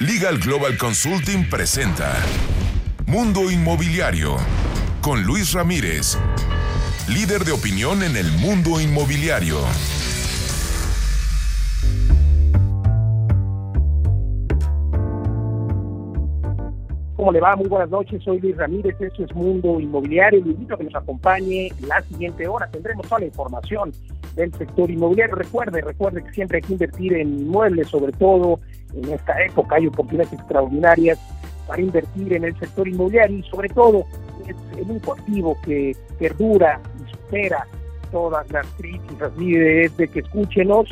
Legal Global Consulting presenta Mundo Inmobiliario con Luis Ramírez, líder de opinión en el mundo inmobiliario. ¿Cómo le va? Muy buenas noches, soy Luis Ramírez, esto es Mundo Inmobiliario. Le invito a que nos acompañe la siguiente hora. Tendremos toda la información del sector inmobiliario. Recuerde, recuerde que siempre hay que invertir en inmuebles, sobre todo en esta época hay oportunidades extraordinarias para invertir en el sector inmobiliario y sobre todo el único activo que perdura y supera todas las crisis. Así de que escúchenos.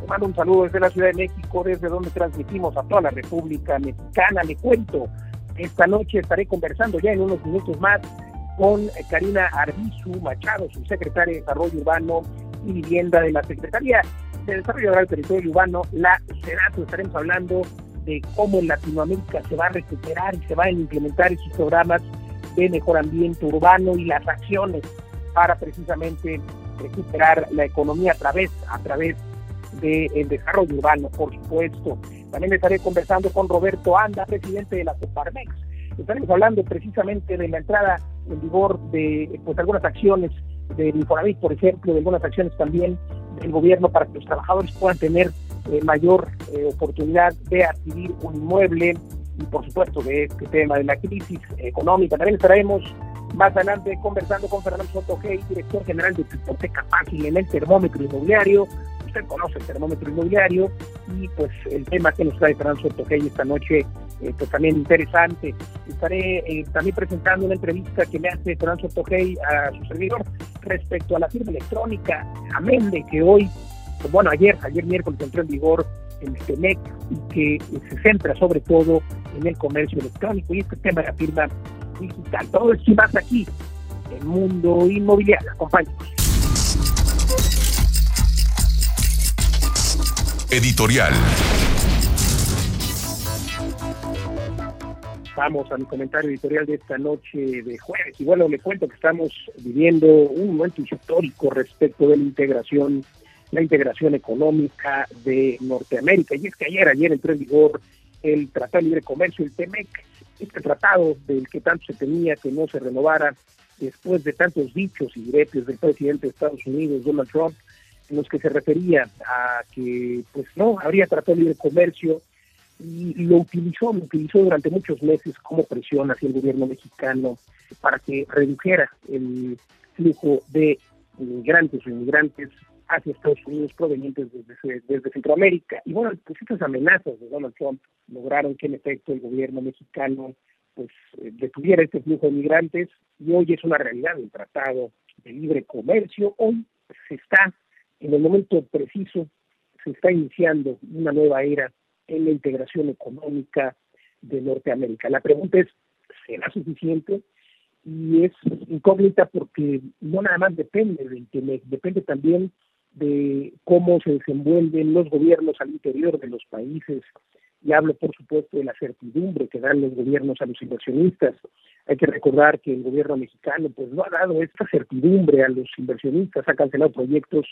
Le mando un saludo desde la Ciudad de México, desde donde transmitimos a toda la República Mexicana. Le cuento, esta noche estaré conversando ya en unos minutos más con Karina Arbizu Machado, su secretaria de Desarrollo Urbano y Vivienda de la Secretaría de Desarrollo del Territorio Urbano, la SEDATO. Estaremos hablando de cómo Latinoamérica se va a recuperar y se van a implementar esos programas de mejor ambiente urbano y las acciones para precisamente recuperar la economía a través, a través del desarrollo urbano, por supuesto. También estaré conversando con Roberto Anda, presidente de la Coparmex. Estaremos hablando precisamente de la entrada en vigor de pues, algunas acciones del Infonavit, por ejemplo, de algunas acciones también del gobierno para que los trabajadores puedan tener eh, mayor eh, oportunidad de adquirir un inmueble y por supuesto de este tema de la crisis económica. También estaremos más adelante conversando con Fernando Soto director general de Hipoteca Fácil en el termómetro inmobiliario. Usted conoce el termómetro inmobiliario y pues el tema que nos trae Fernando Soto esta noche eh, pues también interesante. Estaré eh, también presentando una entrevista que me hace Fernando Tojei a su servidor respecto a la firma electrónica Amende, que hoy, pues, bueno, ayer, ayer miércoles entró en vigor el TEMEC y que se centra sobre todo en el comercio electrónico y este tema de la firma digital. Todo esto más aquí, en Mundo Inmobiliario. Acompáñenos. Editorial. Vamos a mi comentario editorial de esta noche de jueves. Y bueno, le cuento que estamos viviendo un momento histórico respecto de la integración, la integración económica de Norteamérica. Y es que ayer, ayer entró en vigor el Tratado de Libre Comercio, el TEMEC, este tratado del que tanto se temía que no se renovara después de tantos dichos y diretes del presidente de Estados Unidos, Donald Trump, en los que se refería a que pues no habría tratado de libre comercio y lo utilizó, lo utilizó durante muchos meses como presión hacia el gobierno mexicano para que redujera el flujo de inmigrantes o inmigrantes hacia Estados Unidos provenientes desde, desde Centroamérica. Y bueno, pues estas amenazas de Donald Trump lograron que en efecto el gobierno mexicano pues eh, detuviera este flujo de migrantes y hoy es una realidad el tratado de libre comercio. Hoy se está, en el momento preciso, se está iniciando una nueva era en la integración económica de Norteamérica. La pregunta es, ¿será suficiente? Y es incógnita porque no nada más depende del Internet, depende también de cómo se desenvuelven los gobiernos al interior de los países. Y hablo, por supuesto, de la certidumbre que dan los gobiernos a los inversionistas. Hay que recordar que el gobierno mexicano pues no ha dado esta certidumbre a los inversionistas, ha cancelado proyectos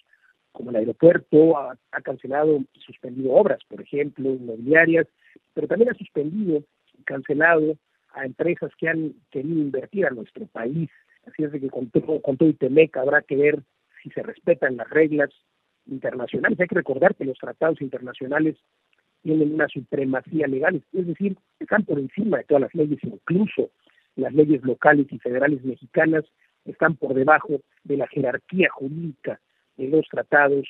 como el aeropuerto, ha, cancelado y suspendido obras, por ejemplo, inmobiliarias, pero también ha suspendido y cancelado a empresas que han querido invertir a nuestro país. Así es de que con todo, con todo Temec habrá que ver si se respetan las reglas internacionales. Hay que recordar que los tratados internacionales tienen una supremacía legal, es decir, están por encima de todas las leyes, incluso las leyes locales y federales mexicanas están por debajo de la jerarquía jurídica de los tratados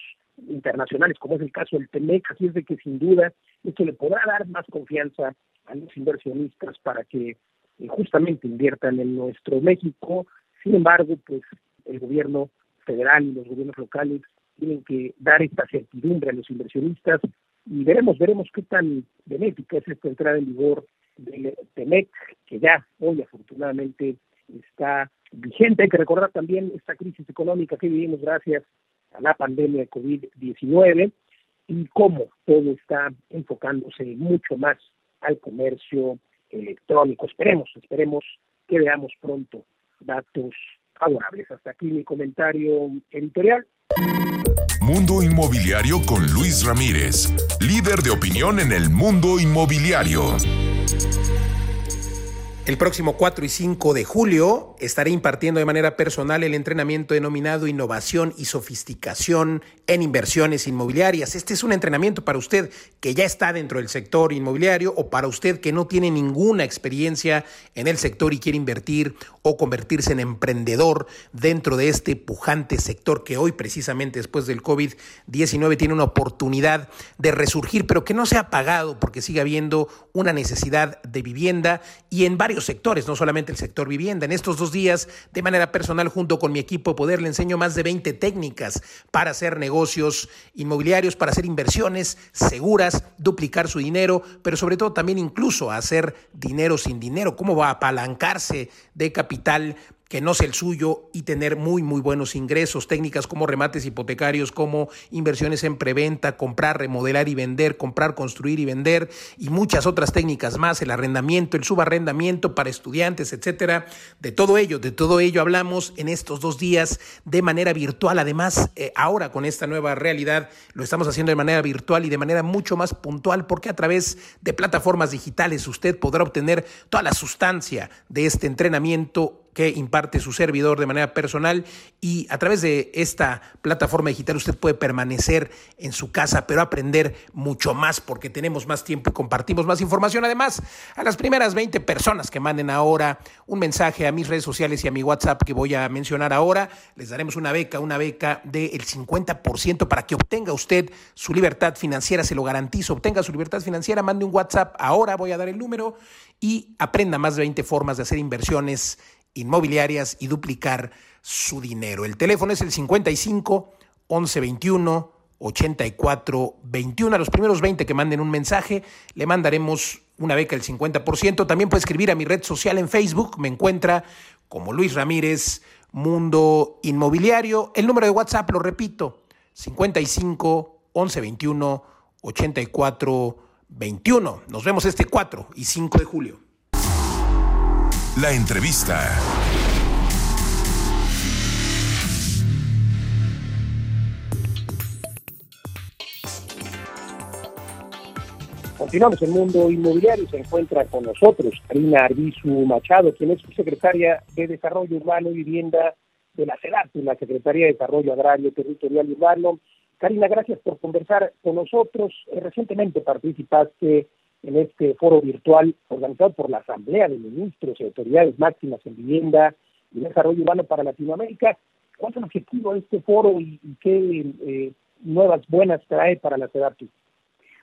internacionales, como es el caso del TEMEC, así es de que sin duda esto le podrá dar más confianza a los inversionistas para que eh, justamente inviertan en nuestro México. Sin embargo, pues el gobierno federal y los gobiernos locales tienen que dar esta certidumbre a los inversionistas y veremos, veremos qué tan benéfica es esta entrada en vigor del TEMEC, que ya hoy afortunadamente está vigente. Hay que recordar también esta crisis económica que vivimos gracias la pandemia de COVID-19 y cómo todo está enfocándose mucho más al comercio electrónico. Esperemos, esperemos que veamos pronto datos favorables. Hasta aquí mi comentario editorial. Mundo Inmobiliario con Luis Ramírez, líder de opinión en el mundo inmobiliario. El próximo 4 y 5 de julio estaré impartiendo de manera personal el entrenamiento denominado Innovación y Sofisticación en Inversiones Inmobiliarias. Este es un entrenamiento para usted que ya está dentro del sector inmobiliario o para usted que no tiene ninguna experiencia en el sector y quiere invertir o convertirse en emprendedor dentro de este pujante sector que hoy precisamente después del COVID-19 tiene una oportunidad de resurgir, pero que no se ha pagado porque sigue habiendo una necesidad de vivienda y en sectores, no solamente el sector vivienda. En estos dos días, de manera personal, junto con mi equipo de Poder, le enseño más de 20 técnicas para hacer negocios inmobiliarios, para hacer inversiones seguras, duplicar su dinero, pero sobre todo también incluso hacer dinero sin dinero, cómo va a apalancarse de capital que no sea el suyo y tener muy, muy buenos ingresos, técnicas como remates hipotecarios, como inversiones en preventa, comprar, remodelar y vender, comprar, construir y vender y muchas otras técnicas más, el arrendamiento, el subarrendamiento para estudiantes, etcétera. De todo ello, de todo ello hablamos en estos dos días de manera virtual. Además, eh, ahora con esta nueva realidad lo estamos haciendo de manera virtual y de manera mucho más puntual porque a través de plataformas digitales usted podrá obtener toda la sustancia de este entrenamiento que imparte su servidor de manera personal y a través de esta plataforma digital usted puede permanecer en su casa, pero aprender mucho más porque tenemos más tiempo y compartimos más información. Además, a las primeras 20 personas que manden ahora un mensaje a mis redes sociales y a mi WhatsApp que voy a mencionar ahora, les daremos una beca, una beca del 50% para que obtenga usted su libertad financiera, se lo garantizo, obtenga su libertad financiera, mande un WhatsApp ahora, voy a dar el número y aprenda más de 20 formas de hacer inversiones inmobiliarias y duplicar su dinero. El teléfono es el 55 11 21 84 21. A los primeros 20 que manden un mensaje, le mandaremos una beca del 50%. También puede escribir a mi red social en Facebook. Me encuentra como Luis Ramírez, Mundo Inmobiliario. El número de WhatsApp, lo repito, 55 11 21 84 21. Nos vemos este 4 y 5 de julio. La entrevista. Continuamos el mundo inmobiliario. Se encuentra con nosotros Karina Arbizu Machado, quien es secretaria de Desarrollo Urbano y Vivienda de la CEDAT, la Secretaría de Desarrollo Agrario, Territorial y Urbano. Karina, gracias por conversar con nosotros. Eh, recientemente participaste en este foro virtual organizado por la Asamblea de Ministros y Autoridades Máximas en Vivienda y Desarrollo Urbano para Latinoamérica. ¿Cuál es el objetivo de este foro y, qué eh, nuevas buenas trae para la CEDATU?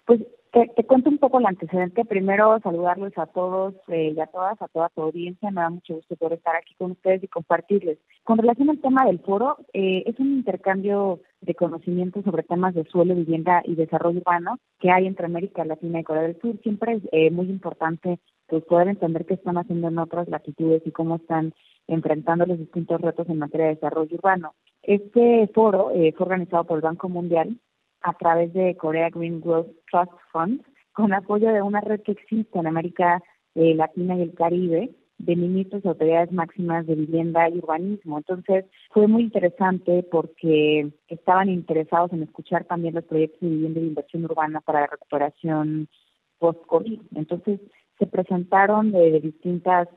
Pues te, cuento un poco el antecedente. Primero, saludarles a todos eh, y a todas, a toda tu audiencia. Me da mucho gusto poder estar aquí con ustedes y compartirles. Con relación al tema del foro, eh, es un intercambio de conocimientos sobre temas de suelo, vivienda y desarrollo urbano que hay entre América Latina y Corea del Sur. Siempre es eh, muy importante pues, poder entender qué están haciendo en otras latitudes y cómo están enfrentando los distintos retos en materia de desarrollo urbano. Este foro fue organizado por el Banco Mundial a través de Korea Green Growth Trust Fund, con apoyo de una red que existe en América eh, Latina y el Caribe de ministros y autoridades máximas de vivienda y urbanismo. Entonces, fue muy interesante porque estaban interesados en escuchar también los proyectos de vivienda y de inversión urbana para la recuperación post-COVID. Entonces, se presentaron de, distintas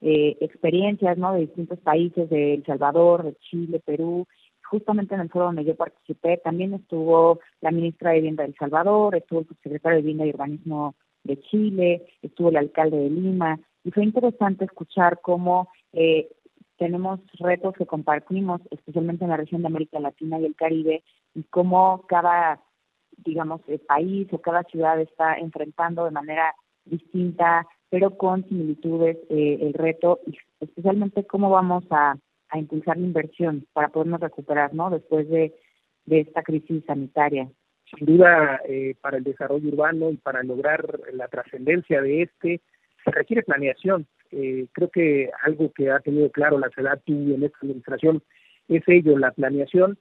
eh, experiencias, ¿no? De distintos países, de El Salvador, de Chile, Perú, justamente en el foro donde yo participé, también estuvo la ministra de Vivienda de El Salvador, estuvo el subsecretario de Vivienda y Urbanismo de Chile, estuvo el alcalde de Lima, y fue interesante escuchar cómo eh, tenemos retos que compartimos, especialmente en la región de América Latina y el Caribe, y cómo cada, digamos, eh, país o cada ciudad está enfrentando de manera distinta, pero con similitudes eh, el reto, y especialmente cómo vamos a a impulsar la inversión para podernos recuperar, ¿no? Después de, esta crisis sanitaria. Sin duda, eh, para el desarrollo urbano y para lograr la trascendencia de este, se requiere planeación. Eh, creo que algo que ha tenido claro la CEDATU en esta administración es ello, la planeación.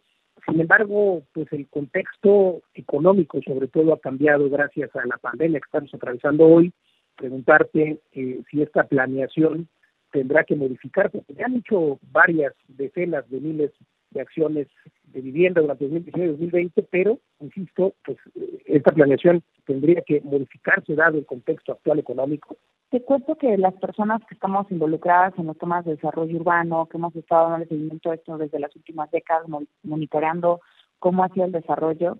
Sin embargo, pues el contexto económico sobre todo ha cambiado gracias a la pandemia que estamos atravesando hoy. Preguntarte eh, si esta planeación tendrá que modificarse. Se han hecho varias decenas de miles de acciones de vivienda durante 2019 y 2020, pero, insisto, pues esta planeación tendría que modificarse dado el contexto actual económico. Te cuento que las personas que estamos involucradas en los temas de desarrollo urbano, que hemos estado dando seguimiento a esto desde las últimas décadas, monitoreando cómo ha sido el desarrollo,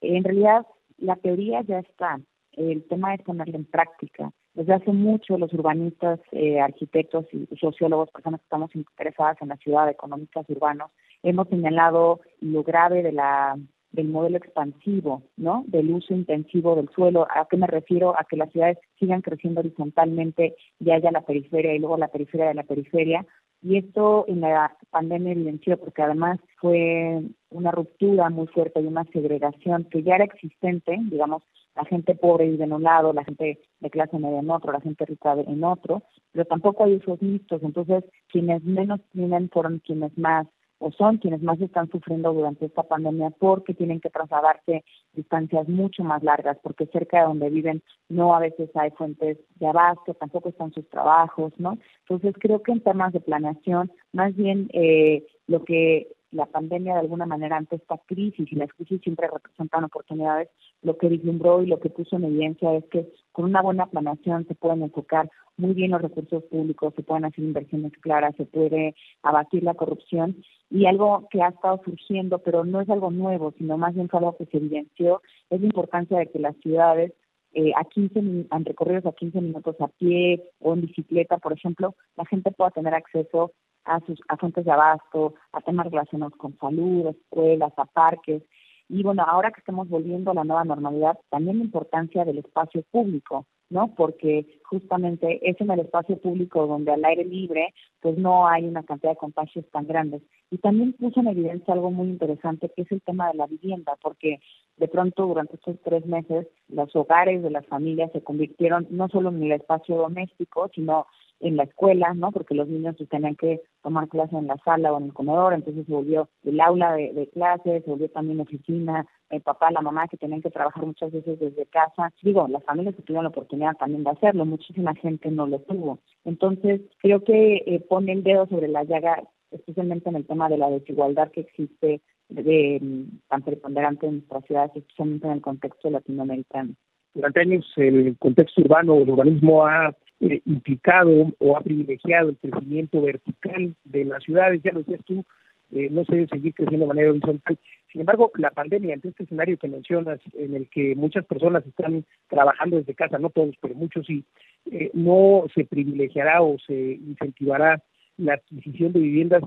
en realidad la teoría ya está, el tema es ponerla en práctica. Desde hace mucho los urbanistas, eh, arquitectos y sociólogos, personas que estamos interesadas en la ciudad, económicas, urbanos, hemos señalado lo grave de la del modelo expansivo, ¿no? Del uso intensivo del suelo. ¿A qué me refiero? A que las ciudades sigan creciendo horizontalmente y haya la periferia y luego la periferia de la periferia. Y esto en la pandemia evidenció porque además fue una ruptura muy fuerte y una segregación que ya era existente, digamos, la gente pobre vive en un lado, la gente de clase media en otro, la gente rica en otro, pero tampoco hay usos mixtos. Entonces, quienes menos tienen fueron quienes más o son quienes más están sufriendo durante esta pandemia porque tienen que trasladarse distancias mucho más largas, porque cerca de donde viven no a veces hay fuentes de abasto, tampoco están sus trabajos, ¿no? Entonces creo que en temas de planeación, más bien eh, lo que la pandemia de alguna manera ante esta crisis y las crisis siempre representan oportunidades, lo que vislumbró y lo que puso en evidencia es que con una buena planeación se pueden enfocar muy bien los recursos públicos, se pueden hacer inversiones claras, se puede abatir la corrupción y algo que ha estado surgiendo, pero no es algo nuevo, sino más bien algo que se evidenció, es la importancia de que las ciudades eh, a 15 en recorridos a 15 minutos a pie o en bicicleta, por ejemplo, la gente pueda tener acceso a sus a fuentes de abasto, a temas relacionados con salud, escuelas, a parques, y bueno, ahora que estamos volviendo a la nueva normalidad, también la importancia del espacio público, ¿no? Porque justamente es en el espacio público donde al aire libre, pues no hay una cantidad de contagios tan grandes. Y también puso en evidencia algo muy interesante, que es el tema de la vivienda, porque de pronto durante estos tres meses los hogares de las familias se convirtieron no solo en el espacio doméstico, sino en la escuela, ¿no? Porque los niños pues, tenían que tomar clase en la sala o en el comedor, entonces se volvió el aula de, clases, se volvió también oficina, el papá, la mamá que tenían que trabajar muchas veces desde casa. Digo, las familias que tuvieron la oportunidad también de hacerlo, muchísima gente no lo tuvo. Entonces, creo que eh, pone el dedo sobre la llaga, especialmente en el tema de la desigualdad que existe de, mm, tan preponderante en nuestras ciudades, especialmente en el contexto latinoamericano. Durante años el contexto urbano, el urbanismo ha eh, implicado o ha privilegiado el crecimiento vertical de las ciudades, ya lo decías tú, eh, no se debe seguir creciendo de manera horizontal. Sin embargo, la pandemia, ante este escenario que mencionas, en el que muchas personas están trabajando desde casa, no todos, pero muchos sí, eh, no se privilegiará o se incentivará la adquisición de viviendas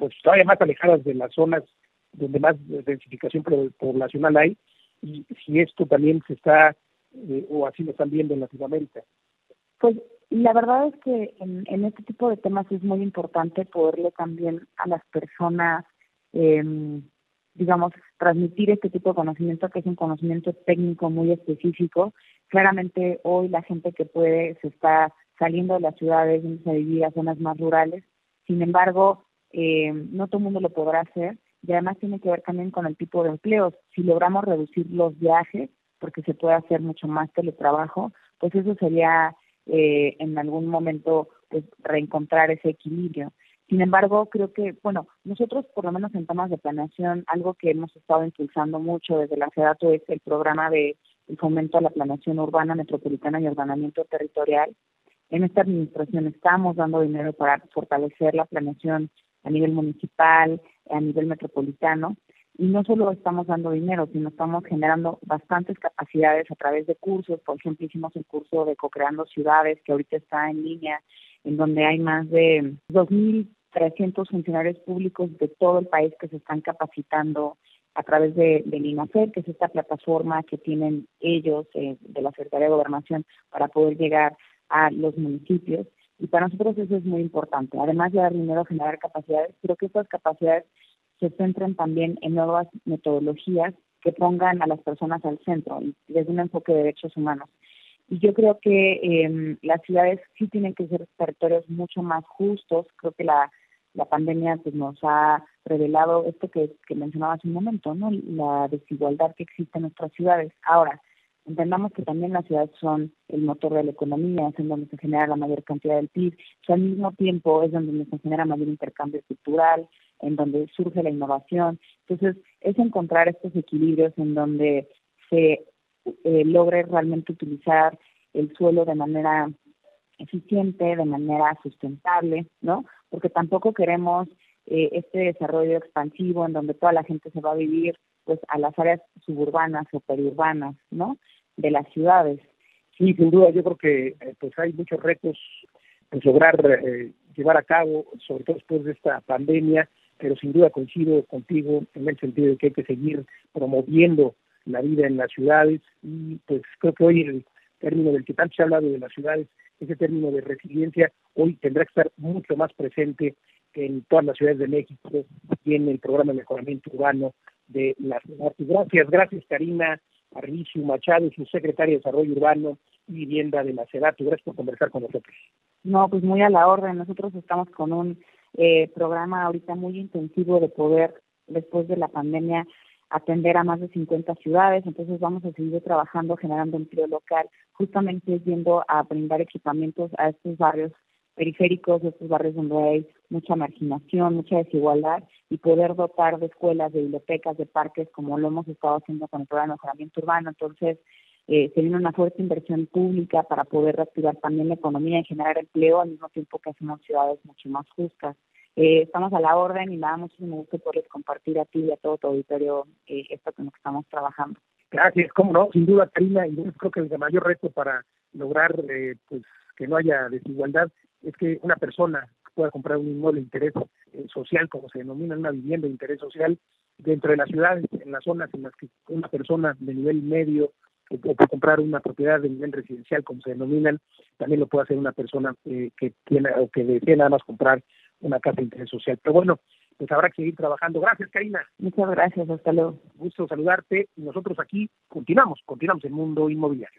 pues todavía más alejadas de las zonas donde más densificación poblacional hay, y si esto también se está, o así lo están viendo en Latinoamérica. Pues la verdad es que en, en, este tipo de temas es muy importante poderle también a las personas, eh, digamos, transmitir este tipo de conocimiento, que es un conocimiento técnico muy específico. Claramente hoy la gente que puede se está saliendo de las ciudades, a vivir a zonas más rurales. Sin embargo, eh, no todo el mundo lo podrá hacer y además tiene que ver también con el tipo de empleos. Si logramos reducir los viajes, porque se puede hacer mucho más teletrabajo, pues eso sería eh, en algún momento pues, reencontrar ese equilibrio. Sin embargo, creo que, bueno, nosotros por lo menos en temas de planeación, algo que hemos estado impulsando mucho desde la CEDATO es el programa de el fomento a la planeación urbana, metropolitana y ordenamiento territorial. En esta administración estamos dando dinero para fortalecer la planeación a nivel municipal, a nivel metropolitano, y no solo estamos dando dinero, sino estamos generando bastantes capacidades a través de cursos. Por ejemplo, hicimos el curso de Co-Creando Ciudades, que ahorita está en línea, en donde hay más de 2.300 funcionarios públicos de todo el país que se están capacitando a través de, del INAFER, que es esta plataforma que tienen ellos eh, de la Secretaría de Gobernación para poder llegar a los municipios. Y para nosotros eso es muy importante. Además de dar dinero, generar capacidades, creo que estas capacidades se centren también en nuevas metodologías que pongan a las personas al centro y desde un enfoque de derechos humanos. Y yo creo que eh, las ciudades sí tienen que ser territorios mucho más justos. Creo que la, la pandemia pues, nos ha revelado esto que, que mencionaba hace un momento, ¿no? La desigualdad que existe en nuestras ciudades. Ahora, Entendamos que también las ciudades son el motor de la economía, es en donde se genera la mayor cantidad del PIB, que al mismo tiempo es donde se genera mayor intercambio cultural, en donde surge la innovación. Entonces, es encontrar estos equilibrios en donde se eh, logre realmente utilizar el suelo de manera eficiente, de manera sustentable, ¿no? Porque tampoco queremos eh, este desarrollo expansivo en donde toda la gente se va a vivir pues a las áreas suburbanas o periurbanas, ¿no? De las ciudades. Sí, sin duda, yo creo que eh, pues hay muchos retos en lograr eh, llevar a cabo, sobre todo después de esta pandemia, pero sin duda coincido contigo en el sentido de que hay que seguir promoviendo la vida en las ciudades y pues creo que hoy el término del que tanto se ha hablado de las ciudades, ese término de resiliencia, hoy tendrá que estar mucho más presente en todas las ciudades de México y en el programa de mejoramiento urbano de las ciudades. Gracias, gracias Karina Arvicio Machado, su secretaria de Desarrollo Urbano y Vivienda de la SEDATU. Gracias por conversar con nosotros. No, pues muy a la orden. Nosotros estamos con un eh, programa ahorita muy intensivo de poder, después de la pandemia, atender a más de 50 ciudades, entonces vamos a seguir trabajando, generando empleo local, justamente yendo a brindar equipamientos a estos barrios periféricos, estos barrios donde hay mucha marginación, mucha desigualdad, y poder dotar de escuelas, de bibliotecas, de parques, como lo hemos estado haciendo con el programa de mejoramiento urbano. Entonces, eh, se viene una fuerte inversión pública para poder reactivar también la economía y generar empleo al mismo tiempo que hacemos ciudades mucho más justas. Eh, estamos a la orden y me da muchísimo gusto poderles compartir a ti y a todo tu auditorio eh, esto con lo que estamos trabajando. Gracias, cómo no, sin duda, Karina, y yo creo que el mayor reto para lograr eh, pues que no haya desigualdad es que una persona pueda comprar un inmueble de interés eh, social, como se denomina una vivienda de interés social, dentro de las ciudades, en las zonas en las que una persona de nivel medio o puede comprar una propiedad de nivel residencial, como se denominan, también lo puede hacer una persona que tiene o que desea nada más comprar una casa de interés social. Pero bueno, pues habrá que seguir trabajando. Gracias, Karina. Muchas gracias, hasta luego. Gusto saludarte. Y nosotros aquí continuamos, continuamos el mundo inmobiliario.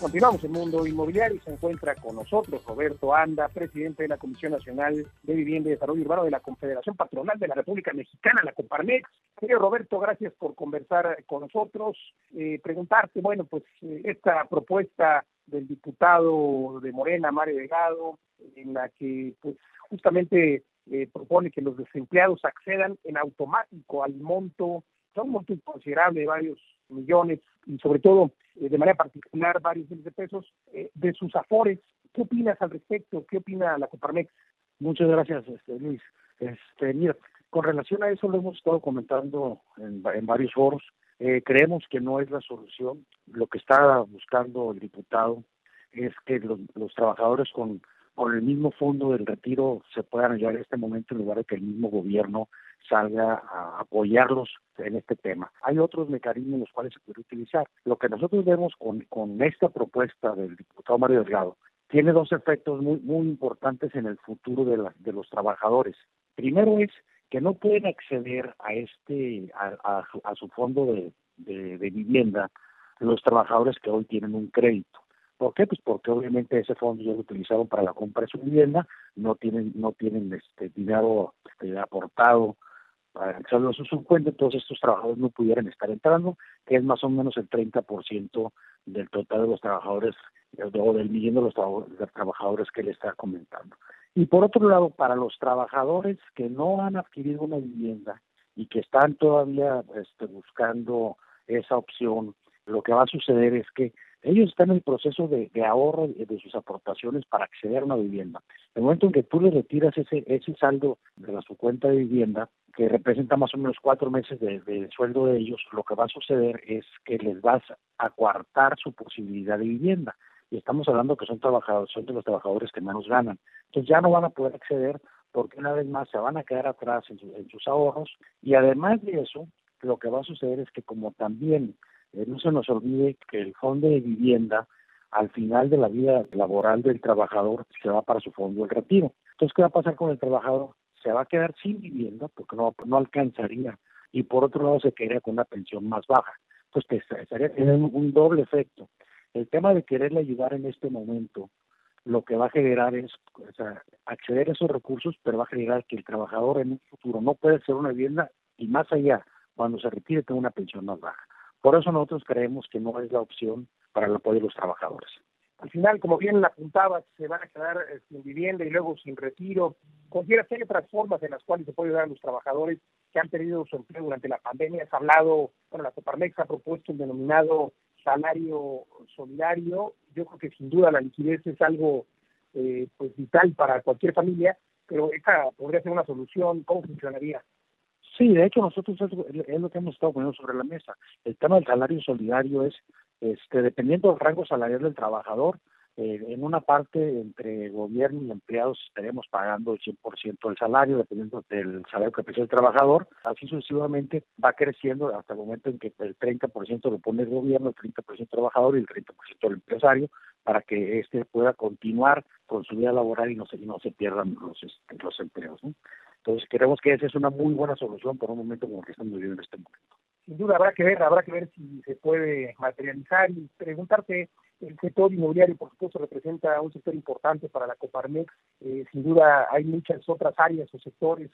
Continuamos en Mundo Inmobiliario se encuentra con nosotros Roberto Anda, presidente de la Comisión Nacional de Vivienda y Desarrollo Urbano de la Confederación Patronal de la República Mexicana, la Coparmex. Querido Roberto, gracias por conversar con nosotros. Eh, preguntarte, bueno, pues eh, esta propuesta del diputado de Morena, Mario Delgado, en la que pues justamente eh, propone que los desempleados accedan en automático al monto, son un monto considerable de varios millones y sobre todo eh, de manera particular varios miles de pesos eh, de sus afores. ¿Qué opinas al respecto? ¿Qué opina la Coparmex? Muchas gracias, este, Luis. Este, mira, con relación a eso lo hemos estado comentando en, varios foros. creemos que no es la solución. Lo que está buscando el diputado es que los trabajadores con con el mismo fondo del retiro se puedan ayudar en este momento en lugar de que el mismo gobierno salga a apoyarlos en este tema. Hay otros mecanismos los cuales se puede utilizar. Lo que nosotros vemos con, con esta propuesta del diputado Mario Delgado tiene dos efectos muy, muy importantes en el futuro de, la, de los trabajadores. Primero es que no pueden acceder a este a, a, su, fondo de, de vivienda los trabajadores que hoy tienen un crédito. ¿Por qué? Pues porque obviamente ese fondo ya lo utilizaron para la compra de su vivienda, no tienen, no tienen este dinero este, aportado para echarlo a su subcuenta, entonces estos trabajadores no pudieran estar entrando, que es más o menos el 30% del total de los trabajadores o del millón de los trabajadores que le está comentando. Y por otro lado, para los trabajadores que no han adquirido una vivienda y que están todavía este, buscando esa opción, lo que va a suceder es que ellos están en el proceso de, ahorro de, sus aportaciones para acceder a una vivienda. En el momento en que tú les retiras ese, ese saldo de su cuenta de vivienda, que representa más o menos cuatro meses de, sueldo de ellos, lo que va a suceder es que les vas a coartar su posibilidad de vivienda. Y estamos hablando que son trabajadores, son de los trabajadores que menos ganan. Entonces ya no van a poder acceder porque una vez más se van a quedar atrás en, en sus ahorros y además de eso, lo que va a suceder es que como también eh, no se nos olvide que el fondo de vivienda al final de la vida laboral del trabajador se va para su fondo de retiro. Entonces, ¿qué va a pasar con el trabajador? Se va a quedar sin vivienda porque no, no alcanzaría y por otro lado se quedaría con una pensión más baja. Entonces, estaría teniendo un doble efecto. El tema de quererle ayudar en este momento lo que va a generar es acceder a esos recursos, pero va a generar que el trabajador en un futuro no puede hacer una vivienda y más allá, cuando se retire, tenga una pensión más baja. Por eso nosotros creemos que no es la opción para el apoyo de los trabajadores. Al final, como bien apuntaba, se van a quedar eh, sin vivienda y luego sin retiro. ¿Considera que hay otras formas en las cuales se puede ayudar a los trabajadores que han perdido su empleo durante la pandemia? Has hablado, bueno, la Coparmex ha propuesto un denominado salario solidario. Yo creo que sin duda la liquidez es algo eh, pues vital para cualquier familia, pero esta podría ser una solución. ¿Cómo funcionaría? Sí, de hecho nosotros es, lo que hemos estado poniendo sobre la mesa. El tema del salario solidario es, este, dependiendo del rango salarial del trabajador, eh, en una parte entre gobierno y empleados estaremos pagando el 100% del salario, dependiendo del salario que pese el trabajador. Así sucesivamente va creciendo hasta el momento en que el 30% lo pone el gobierno, el 30% el trabajador y el 30% el empresario, para que éste pueda continuar con su vida laboral y no se, no se pierdan los, este, los empleos. Entonces, creemos que esa es una muy buena solución para un momento como el que estamos viviendo en este momento sin duda habrá que ver, habrá que ver si se puede materializar y preguntarte, el sector inmobiliario por supuesto representa un sector importante para la Coparmex, eh, sin duda hay muchas otras áreas o sectores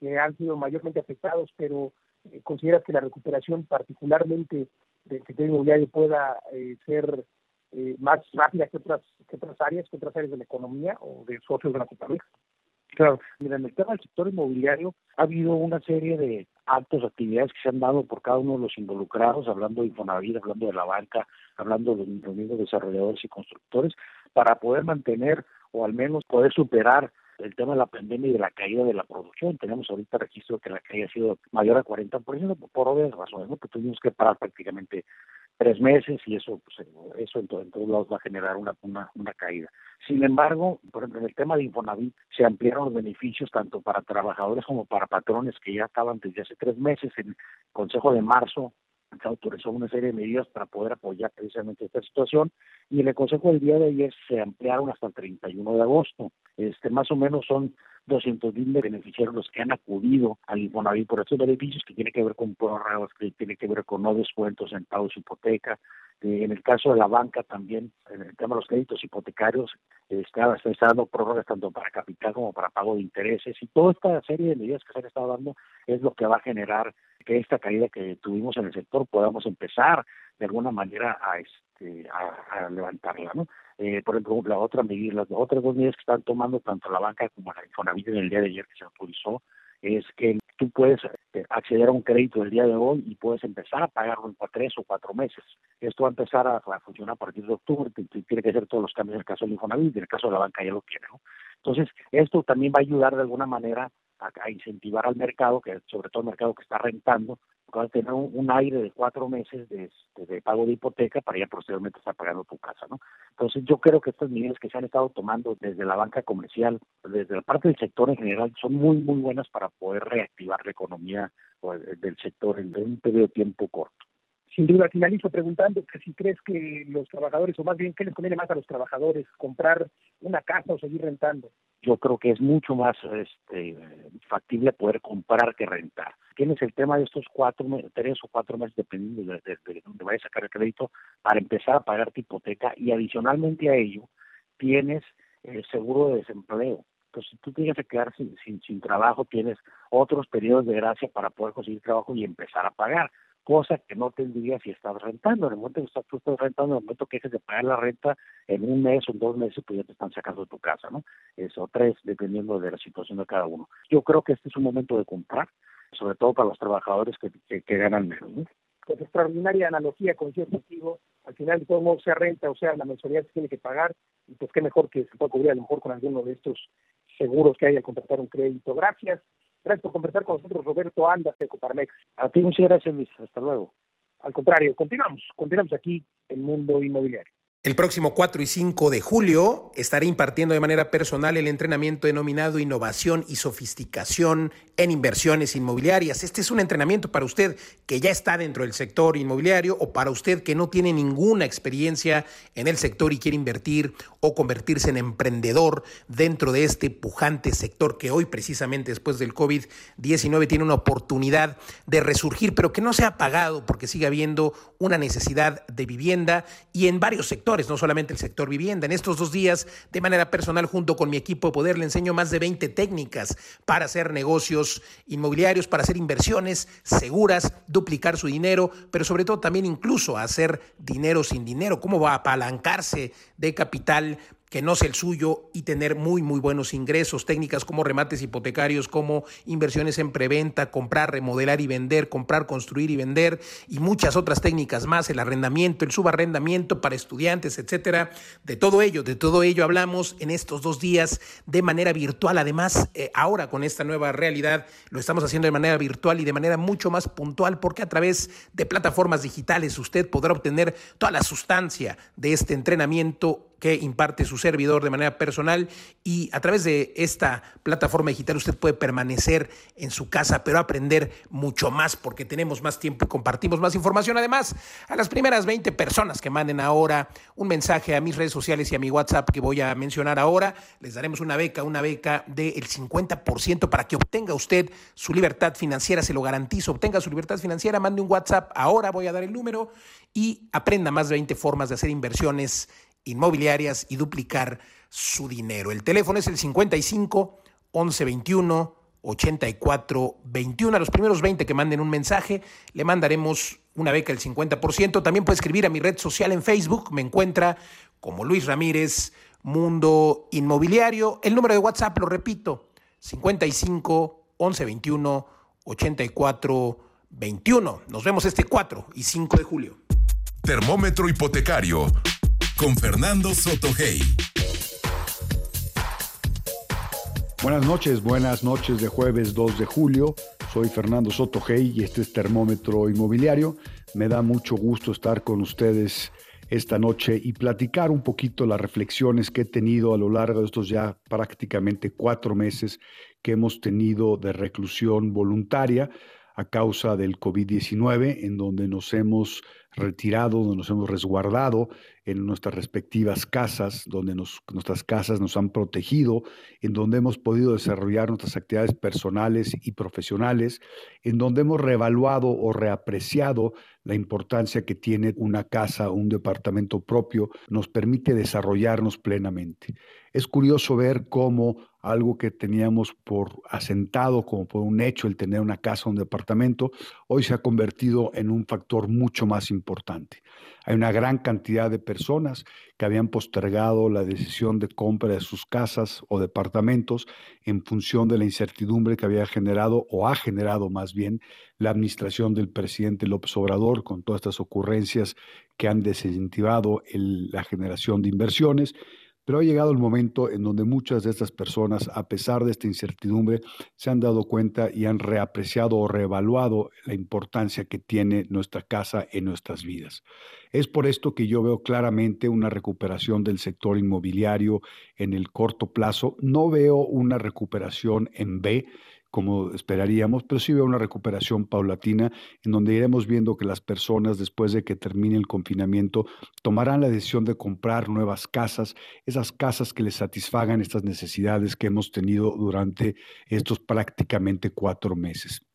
que han sido mayormente afectados, pero eh, ¿consideras que la recuperación particularmente del sector inmobiliario pueda eh, ser más rápida que otras, que otras áreas, que otras áreas de la economía o de socios de la Coparmex? Claro, mira, en el tema del sector inmobiliario ha habido una serie de actos, actividades que se han dado por cada uno de los involucrados, hablando de Infonavit, hablando de la banca, hablando de los mismos desarrolladores y constructores, para poder mantener o al menos poder superar el tema de la pandemia y de la caída de la producción. Tenemos ahorita registro que la caída ha sido mayor a 40%, por, por obvias razones, ¿no? que tuvimos que parar prácticamente tres meses y eso pues, eso en, todos lados va a generar una, una, una, caída. Sin embargo, por ejemplo, en el tema de Infonavit se ampliaron los beneficios tanto para trabajadores como para patrones que ya estaban desde hace tres meses. En el Consejo de Marzo se autorizó una serie de medidas para poder apoyar precisamente esta situación y el Consejo del día de ayer se ampliaron hasta el 31 de agosto. Este, más o menos son 200 mil beneficiarios los que han acudido al Infonavit por estos beneficios que tiene que ver con prórrogas, que tiene que ver con no descuentos en pagos hipoteca. Eh, en el caso de la banca también, en el tema de los créditos hipotecarios, está, está dando prórrogas tanto para capital como para pago de intereses y toda esta serie de medidas que se han estado dando es lo que va a generar que esta caída que tuvimos en el sector podamos empezar de alguna manera a, este, a, a levantarla, ¿no? Eh, por ejemplo, la otra medida, las otras dos medidas que están tomando tanto la banca como la Infonavit en el día de ayer que se autorizó, es que tú puedes eh, acceder a un crédito el día de hoy y puedes empezar a pagarlo en tres o cuatro meses. Esto va a empezar a, funcionar a partir de octubre, tiene que ser todos los cambios en el caso del Infonavit y en el caso de la banca ya lo tiene. ¿no? Entonces, esto también va a ayudar de alguna manera a, incentivar al mercado, que sobre todo el mercado que está rentando, va a tener un, aire de cuatro meses de, de, pago de hipoteca para ya posteriormente estar pagando tu casa, ¿no? Entonces yo creo que estas medidas que se han estado tomando desde la banca comercial, desde la parte del sector en general, son muy, muy buenas para poder reactivar la economía del sector en un periodo de tiempo corto. Sin duda, finalizo preguntando que si crees que los trabajadores, o más bien, ¿qué les conviene más a los trabajadores? ¿Comprar una casa o seguir rentando? Yo creo que es mucho más este, factible poder comprar que rentar. Tienes el tema de estos cuatro, tres o cuatro meses, dependiendo de, de, dónde vayas a sacar el crédito, para empezar a pagar tu hipoteca y adicionalmente a ello, tienes el seguro de desempleo. Entonces, si tú tienes que quedar sin, sin, sin trabajo, tienes otros periodos de gracia para poder conseguir trabajo y empezar a pagar cosa que no tendría si estás rentando. En el momento que tú estás rentando, en el momento que dejes de pagar la renta, en un mes o en dos meses, pues ya te están sacando de tu casa, ¿no? Eso, tres, dependiendo de la situación de cada uno. Yo creo que este es un momento de comprar, sobre todo para los trabajadores que, que, ganan menos, ¿no? Pues extraordinaria analogía con ese objetivo. Al final, de todo modo, sea renta o sea la mensualidad se tiene que pagar, y pues qué mejor que se pueda cubrir a lo mejor con alguno de estos seguros que hay al contratar un crédito. Gracias. Gracias por conversar con nosotros, Roberto Andas de Coparmex. A ti muchas gracias, Luis. Hasta luego. Al contrario, continuamos, continuamos aquí en Mundo Inmobiliario. El próximo 4 y 5 de julio estaré impartiendo de manera personal el entrenamiento denominado Innovación y Sofisticación en Inversiones Inmobiliarias. Este es un entrenamiento para usted que ya está dentro del sector inmobiliario o para usted que no tiene ninguna experiencia en el sector y quiere invertir o convertirse en emprendedor dentro de este pujante sector que hoy precisamente después del COVID-19 tiene una oportunidad de resurgir, pero que no se ha pagado porque sigue habiendo una necesidad de vivienda y en varios sectores no solamente el sector vivienda. En estos dos días, de manera personal, junto con mi equipo de poder, le enseño más de 20 técnicas para hacer negocios inmobiliarios, para hacer inversiones seguras, duplicar su dinero, pero sobre todo también incluso hacer dinero sin dinero, cómo va a apalancarse de capital que no sea el suyo y tener muy, muy buenos ingresos, técnicas como remates hipotecarios, como inversiones en preventa, comprar, remodelar y vender, comprar, construir y vender y muchas otras técnicas más, el arrendamiento, el subarrendamiento para estudiantes, etcétera. De todo ello, de todo ello hablamos en estos dos días de manera virtual. Además, eh, ahora con esta nueva realidad lo estamos haciendo de manera virtual y de manera mucho más puntual porque a través de plataformas digitales usted podrá obtener toda la sustancia de este entrenamiento que imparte su servidor de manera personal y a través de esta plataforma digital usted puede permanecer en su casa, pero aprender mucho más porque tenemos más tiempo y compartimos más información. Además, a las primeras 20 personas que manden ahora un mensaje a mis redes sociales y a mi WhatsApp que voy a mencionar ahora, les daremos una beca, una beca del 50% para que obtenga usted su libertad financiera, se lo garantizo, obtenga su libertad financiera, mande un WhatsApp, ahora voy a dar el número y aprenda más de 20 formas de hacer inversiones inmobiliarias y duplicar su dinero. El teléfono es el 55 11 21 84 21. A los primeros 20 que manden un mensaje, le mandaremos una beca del 50%. También puede escribir a mi red social en Facebook. Me encuentra como Luis Ramírez, Mundo Inmobiliario. El número de WhatsApp, lo repito, 55 11 21 84 21. Nos vemos este 4 y 5 de julio. Termómetro hipotecario con Fernando Sotogey. Buenas noches, buenas noches de jueves 2 de julio. Soy Fernando Sotogey y este es Termómetro Inmobiliario. Me da mucho gusto estar con ustedes esta noche y platicar un poquito las reflexiones que he tenido a lo largo de estos ya prácticamente cuatro meses que hemos tenido de reclusión voluntaria a causa del COVID-19, en donde nos hemos retirado, donde nos hemos resguardado en nuestras respectivas casas, donde nuestras casas nos han protegido, en donde hemos podido desarrollar nuestras actividades personales y profesionales, en donde hemos reevaluado o reapreciado la importancia que tiene una casa, un departamento propio, nos permite desarrollarnos plenamente. Es curioso ver cómo algo que teníamos por asentado, como por un hecho, el tener una casa, un departamento, hoy se ha convertido en un factor mucho más importante. Hay una gran cantidad de personas que habían postergado la decisión de compra de sus casas o departamentos en función de la incertidumbre que había generado o ha generado más bien la administración del presidente López Obrador con todas estas ocurrencias que han desincentivado la generación de inversiones pero ha llegado el momento en donde muchas de estas personas, a pesar de esta incertidumbre, se han dado cuenta y han reapreciado o reevaluado la importancia que tiene nuestra casa en nuestras vidas. Es por esto que yo veo claramente una recuperación del sector inmobiliario en el corto plazo. No veo una recuperación en B, como esperaríamos, pero sí veo una recuperación paulatina en donde iremos viendo que las personas después de que termine el confinamiento tomarán la decisión de comprar nuevas casas, esas casas que les satisfagan estas necesidades que hemos tenido durante estos prácticamente cuatro meses.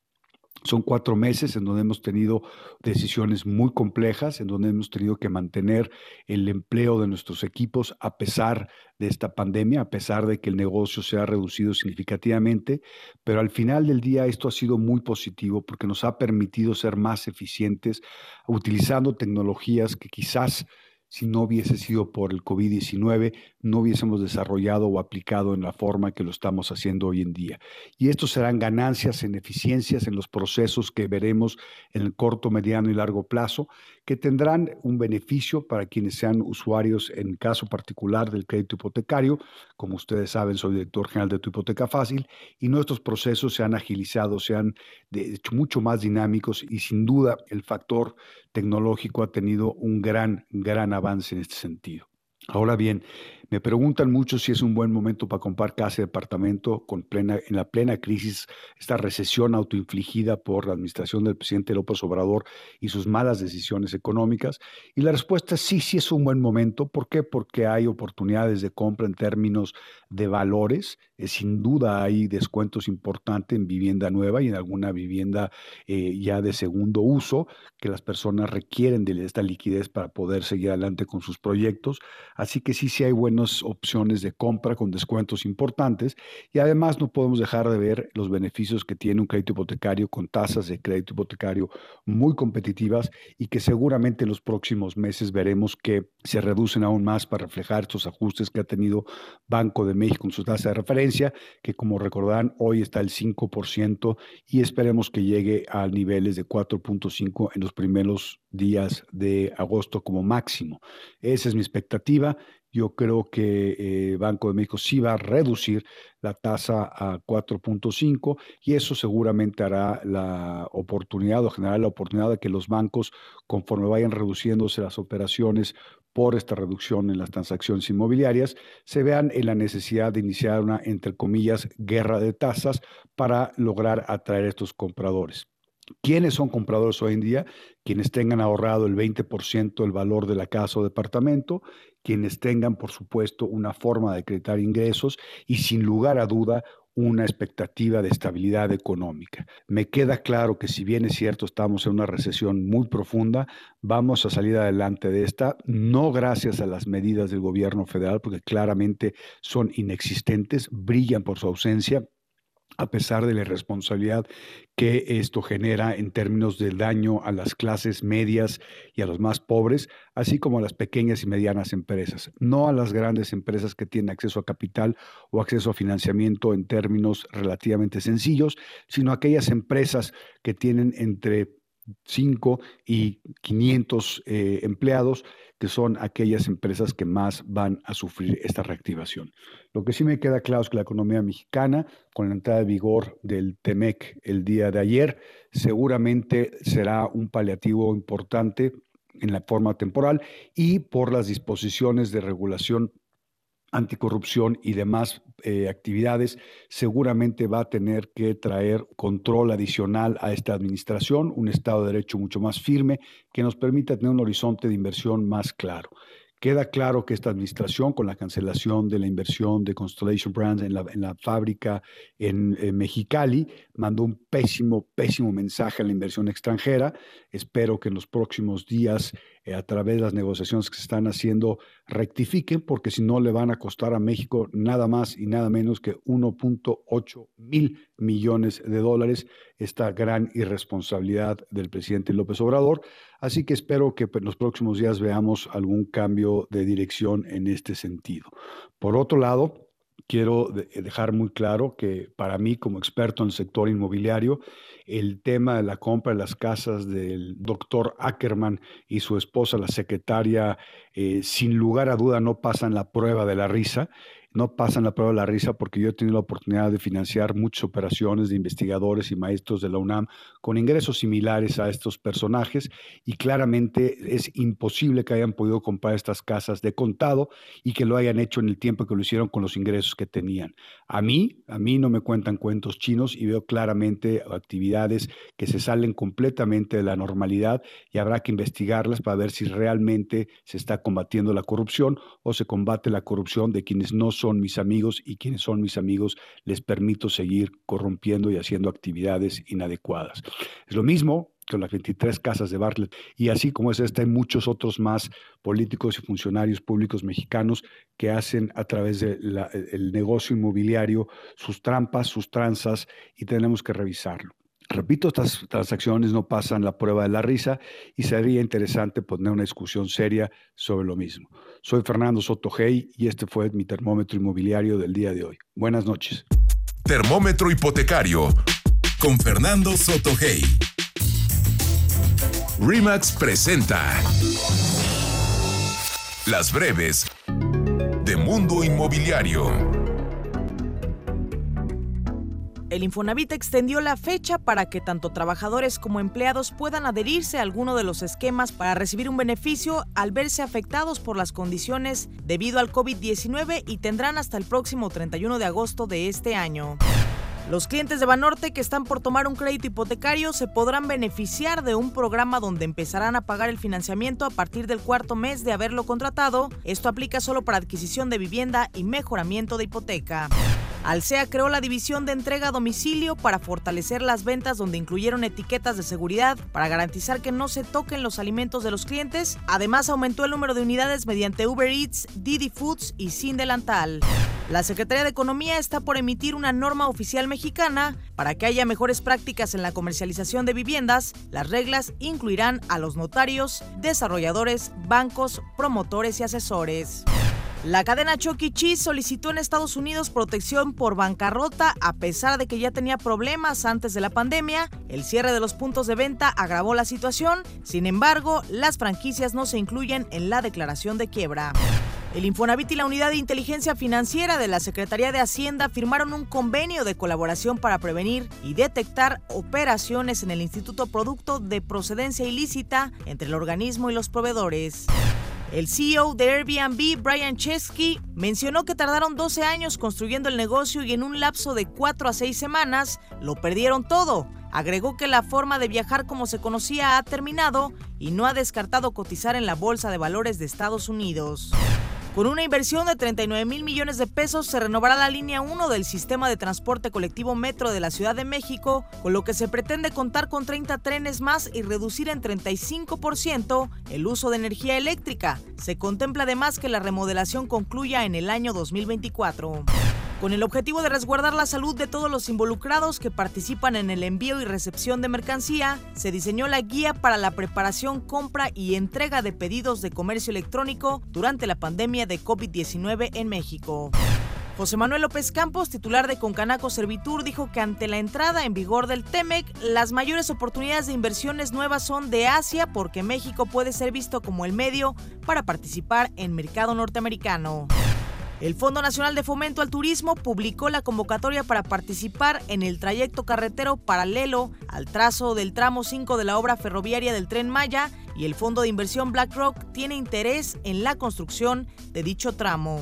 Son cuatro meses en donde hemos tenido decisiones muy complejas, en donde hemos tenido que mantener el empleo de nuestros equipos a pesar de esta pandemia, a pesar de que el negocio se ha reducido significativamente, pero al final del día esto ha sido muy positivo porque nos ha permitido ser más eficientes utilizando tecnologías que quizás si no hubiese sido por el COVID-19, no hubiésemos desarrollado o aplicado en la forma que lo estamos haciendo hoy en día. Y esto serán ganancias en eficiencias en los procesos que veremos en el corto, mediano y largo plazo, que tendrán un beneficio para quienes sean usuarios en caso particular del crédito hipotecario. Como ustedes saben, soy director general de Tu Hipoteca Fácil y nuestros procesos se han agilizado, se han hecho mucho más dinámicos y sin duda el factor tecnológico ha tenido un gran, gran avance en este sentido. Ahora bien, me preguntan mucho si es un buen momento para comprar casa y departamento con plena, en la plena crisis, esta recesión autoinfligida por la administración del presidente López Obrador y sus malas decisiones económicas. Y la respuesta es sí, sí es un buen momento. ¿Por qué? Porque hay oportunidades de compra en términos de valores. Eh, sin duda hay descuentos importantes en vivienda nueva y en alguna vivienda eh, ya de segundo uso que las personas requieren de esta liquidez para poder seguir adelante con sus proyectos. Así que sí, sí hay buen opciones de compra con descuentos importantes y además no podemos dejar de ver los beneficios que tiene un crédito hipotecario con tasas de crédito hipotecario muy competitivas y que seguramente en los próximos meses veremos que se reducen aún más para reflejar estos ajustes que ha tenido Banco de México con su tasa de referencia, que como recordarán hoy está el 5% y esperemos que llegue a niveles de 4.5 en los primeros días de agosto como máximo. Esa es mi expectativa. Yo creo que eh, Banco de México sí va a reducir la tasa a 4.5 y eso seguramente hará la oportunidad o generará la oportunidad de que los bancos, conforme vayan reduciéndose las operaciones por esta reducción en las transacciones inmobiliarias, se vean en la necesidad de iniciar una, entre comillas, guerra de tasas para lograr atraer a estos compradores. ¿Quiénes son compradores hoy en día? Quienes tengan ahorrado el 20% del valor de la casa o departamento, quienes tengan, por supuesto, una forma de acreditar ingresos y, sin lugar a duda, una expectativa de estabilidad económica. Me queda claro que si bien es cierto estamos en una recesión muy profunda, vamos a salir adelante de esta, no gracias a las medidas del gobierno federal, porque claramente son inexistentes, brillan por su ausencia, a pesar de la irresponsabilidad que esto genera en términos del daño a las clases medias y a los más pobres, así como a las pequeñas y medianas empresas, no a las grandes empresas que tienen acceso a capital o acceso a financiamiento en términos relativamente sencillos, sino a aquellas empresas que tienen entre 5 y 500 eh, empleados, que son aquellas empresas que más van a sufrir esta reactivación. Lo que sí me queda claro es que la economía mexicana, con la entrada de vigor del TEMEC el día de ayer, seguramente será un paliativo importante en la forma temporal y por las disposiciones de regulación anticorrupción y demás eh, actividades, seguramente va a tener que traer control adicional a esta administración, un Estado de Derecho mucho más firme que nos permita tener un horizonte de inversión más claro. Queda claro que esta administración, con la cancelación de la inversión de Constellation Brands en la, fábrica en, Mexicali, mandó un pésimo, pésimo mensaje a la inversión extranjera. Espero que en los próximos días, a través de las negociaciones que se están haciendo, rectifiquen, porque si no le van a costar a México nada más y nada menos que 1.8 mil millones de dólares esta gran irresponsabilidad del presidente López Obrador. Así que espero que en los próximos días veamos algún cambio de dirección en este sentido. Por otro lado, quiero dejar muy claro que para mí, como experto en el sector inmobiliario, el tema de la compra de las casas del doctor Ackerman y su esposa, la secretaria, eh, sin lugar a duda no pasan la prueba de la risa no pasan la prueba de la risa porque yo he tenido la oportunidad de financiar muchas operaciones de investigadores y maestros de la UNAM con ingresos similares a estos personajes y claramente es imposible que hayan podido comprar estas casas de contado y que lo hayan hecho en el tiempo que lo hicieron con los ingresos que tenían. A mí, a mí no me cuentan cuentos chinos y veo claramente actividades que se salen completamente de la normalidad y habrá que investigarlas para ver si realmente se está combatiendo la corrupción o se combate la corrupción de quienes no son son mis amigos y quienes son mis amigos les permito seguir corrompiendo y haciendo actividades inadecuadas. Es lo mismo con las 23 casas de Bartlett. Y así como es esta, hay muchos otros más políticos y funcionarios públicos mexicanos que hacen a través del negocio inmobiliario sus trampas, sus tranzas, y tenemos que revisarlo. Repito, estas transacciones no pasan la prueba de la risa y sería interesante poner una discusión seria sobre lo mismo. Soy Fernando Sotogey y este fue mi termómetro inmobiliario del día de hoy. Buenas noches. Termómetro hipotecario con Fernando Sotogey. Remax presenta Las breves de Mundo Inmobiliario. El Infonavit extendió la fecha para que tanto trabajadores como empleados puedan adherirse a alguno de los esquemas para recibir un beneficio al verse afectados por las condiciones debido al COVID-19 y tendrán hasta el próximo 31 de agosto de este año. Los clientes de Banorte que están por tomar un crédito hipotecario se podrán beneficiar de un programa donde empezarán a pagar el financiamiento a partir del cuarto mes de haberlo contratado. Esto aplica solo para adquisición de vivienda y mejoramiento de hipoteca. Alsea creó la división de entrega a domicilio para fortalecer las ventas donde incluyeron etiquetas de seguridad para garantizar que no se toquen los alimentos de los clientes. Además, aumentó el número de unidades mediante Uber Eats, Didi Foods y Sin Delantal. La Secretaría de Economía está por emitir una norma oficial mexicana para que haya mejores prácticas en la comercialización de viviendas. Las reglas incluirán a los notarios, desarrolladores, bancos, promotores y asesores. La cadena Chuck E. Solicitó en Estados Unidos protección por bancarrota a pesar de que ya tenía problemas antes de la pandemia. El cierre de los puntos de venta agravó la situación. Sin embargo, las franquicias no se incluyen en la declaración de quiebra. El Infonavit y la Unidad de Inteligencia Financiera de la Secretaría de Hacienda firmaron un convenio de colaboración para prevenir y detectar operaciones en el Instituto Producto de Procedencia Ilícita entre el organismo y los proveedores. El CEO de Airbnb, Brian Chesky, mencionó que tardaron 12 años construyendo el negocio y en un lapso de 4 a 6 semanas lo perdieron todo. Agregó que la forma de viajar como se conocía ha terminado y no ha descartado cotizar en la Bolsa de Valores de Estados Unidos. Con una inversión de 39 mil millones de pesos se renovará la línea 1 del sistema de transporte colectivo Metro de la Ciudad de México, con lo que se pretende contar con 30 trenes más y reducir en 35% el uso de energía eléctrica. Se contempla además que la remodelación concluya en el año 2024 con el objetivo de resguardar la salud de todos los involucrados que participan en el envío y recepción de mercancía, se diseñó la guía para la preparación, compra y entrega de pedidos de comercio electrónico durante la pandemia de COVID-19 en México. José Manuel López Campos, titular de Concanaco Servitur, dijo que ante la entrada en vigor del TEMEC, las mayores oportunidades de inversiones nuevas son de Asia porque México puede ser visto como el medio para participar en mercado norteamericano. El Fondo Nacional de Fomento al Turismo publicó la convocatoria para participar en el trayecto carretero paralelo al trazo del tramo 5 de la obra ferroviaria del tren Maya y el Fondo de Inversión BlackRock tiene interés en la construcción de dicho tramo.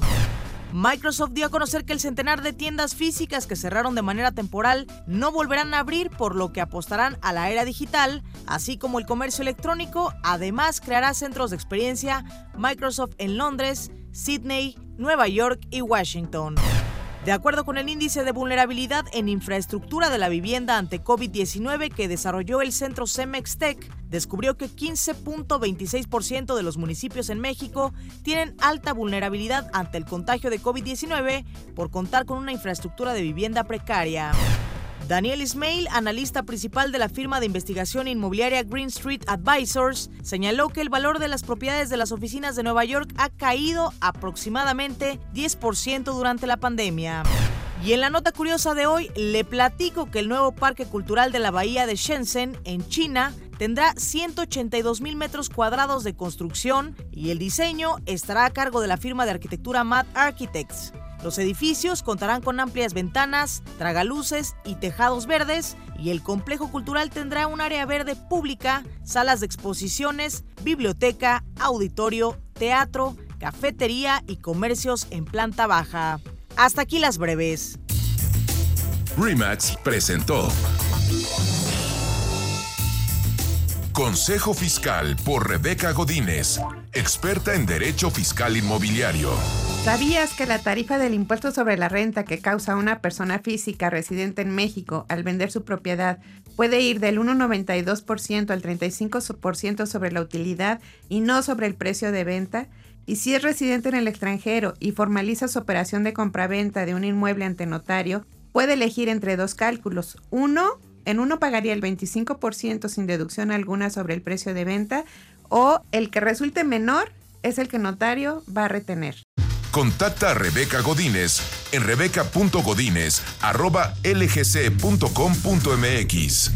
Microsoft dio a conocer que el centenar de tiendas físicas que cerraron de manera temporal no volverán a abrir, por lo que apostarán a la era digital, así como el comercio electrónico. Además, creará centros de experiencia Microsoft en Londres, Sydney, Nueva York y Washington. De acuerdo con el índice de vulnerabilidad en infraestructura de la vivienda ante COVID-19 que desarrolló el centro Cemex Tech, descubrió que 15.26% de los municipios en México tienen alta vulnerabilidad ante el contagio de COVID-19 por contar con una infraestructura de vivienda precaria. Daniel Ismail, analista principal de la firma de investigación inmobiliaria Green Street Advisors, señaló que el valor de las propiedades de las oficinas de Nueva York ha caído aproximadamente 10% durante la pandemia. Y en la nota curiosa de hoy, le platico que el nuevo Parque Cultural de la Bahía de Shenzhen, en China, tendrá 182 mil metros cuadrados de construcción y el diseño estará a cargo de la firma de arquitectura Matt Architects. Los edificios contarán con amplias ventanas, tragaluces y tejados verdes y el complejo cultural tendrá un área verde pública, salas de exposiciones, biblioteca, auditorio, teatro, cafetería y comercios en planta baja. Hasta aquí las breves. Remax presentó Consejo Fiscal por Rebeca Godínez, experta en Derecho Fiscal Inmobiliario. ¿Sabías que la tarifa del impuesto sobre la renta que causa una persona física residente en México al vender su propiedad puede ir del 1,92% al 35% sobre la utilidad y no sobre el precio de venta? Y si es residente en el extranjero y formaliza su operación de compraventa de un inmueble ante notario, puede elegir entre dos cálculos. Uno, En uno pagaría el 25% sin deducción alguna sobre el precio de venta o el que resulte menor es el que notario va a retener. Contacta a Rebeca Godínez en rebeca.godínez.lgc.com.mx.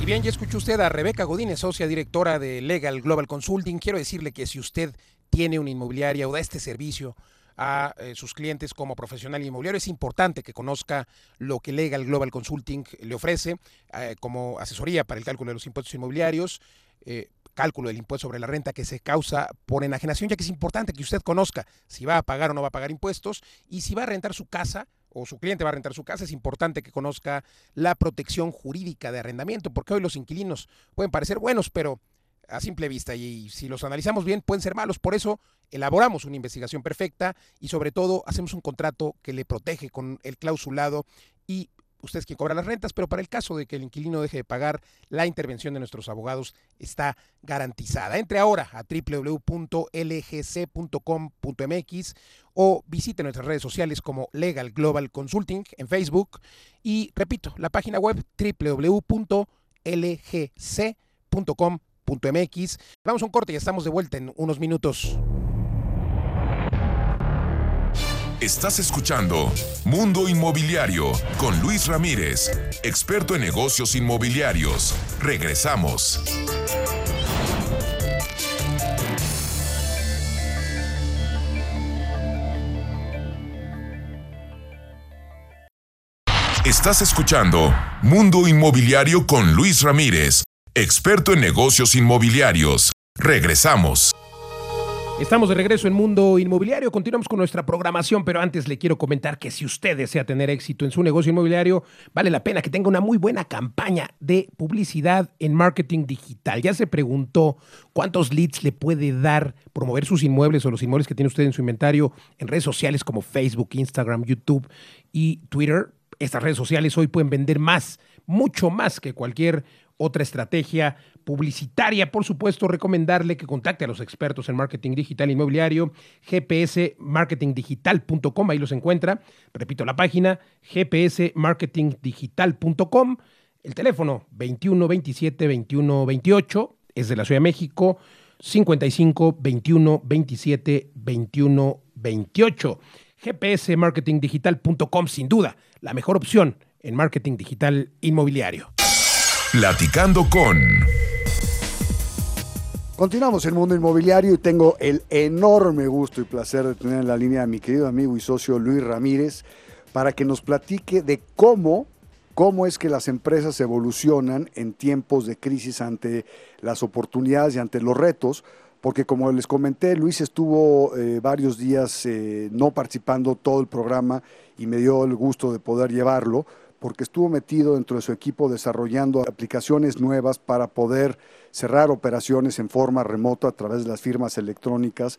Y bien, ya escuchó usted a Rebeca Godínez, socia directora de Legal Global Consulting. Quiero decirle que si usted tiene una inmobiliaria o da este servicio a eh, sus clientes como profesional inmobiliario, es importante que conozca lo que Legal Global Consulting le ofrece eh, como asesoría para el cálculo de los impuestos inmobiliarios. Eh, cálculo del impuesto sobre la renta que se causa por enajenación, ya que es importante que usted conozca si va a pagar o no va a pagar impuestos y si va a rentar su casa o su cliente va a rentar su casa, es importante que conozca la protección jurídica de arrendamiento, porque hoy los inquilinos pueden parecer buenos, pero a simple vista y si los analizamos bien pueden ser malos. Por eso elaboramos una investigación perfecta y sobre todo hacemos un contrato que le protege con el clausulado y usted es quien cobra las rentas, pero para el caso de que el inquilino deje de pagar, la intervención de nuestros abogados está garantizada. Entre ahora a www.lgc.com.mx o visite nuestras redes sociales como Legal Global Consulting en Facebook y repito, la página web www.lgc.com.mx. Vamos a un corte y estamos de vuelta en unos minutos. Estás escuchando Mundo Inmobiliario con Luis Ramírez, experto en negocios inmobiliarios. Regresamos. Estás escuchando Mundo Inmobiliario con Luis Ramírez, experto en negocios inmobiliarios. Regresamos. Estamos de regreso en Mundo Inmobiliario, continuamos con nuestra programación, pero antes le quiero comentar que si usted desea tener éxito en su negocio inmobiliario, vale la pena que tenga una muy buena campaña de publicidad en marketing digital. Ya se preguntó cuántos leads le puede dar promover sus inmuebles o los inmuebles que tiene usted en su inventario en redes sociales como Facebook, Instagram, YouTube y Twitter. Estas redes sociales hoy pueden vender más, mucho más que cualquier otra estrategia publicitaria. Por supuesto, recomendarle que contacte a los expertos en marketing digital inmobiliario, gpsmarketingdigital.com, ahí los encuentra. Repito la página, gpsmarketingdigital.com. El teléfono 21 27 21 28 es de la Ciudad de México, 55 21 27 21 28. gpsmarketingdigital.com, sin duda, la mejor opción en marketing digital inmobiliario. Platicando con... Continuamos en Mundo Inmobiliario y tengo el enorme gusto y placer de tener en la línea a mi querido amigo y socio Luis Ramírez para que nos platique de cómo, cómo es que las empresas evolucionan en tiempos de crisis ante las oportunidades y ante los retos, porque como les comenté, Luis estuvo eh, varios días eh, no participando todo el programa y me dio el gusto de poder llevarlo porque estuvo metido dentro de su equipo desarrollando aplicaciones nuevas para poder cerrar operaciones en forma remota a través de las firmas electrónicas.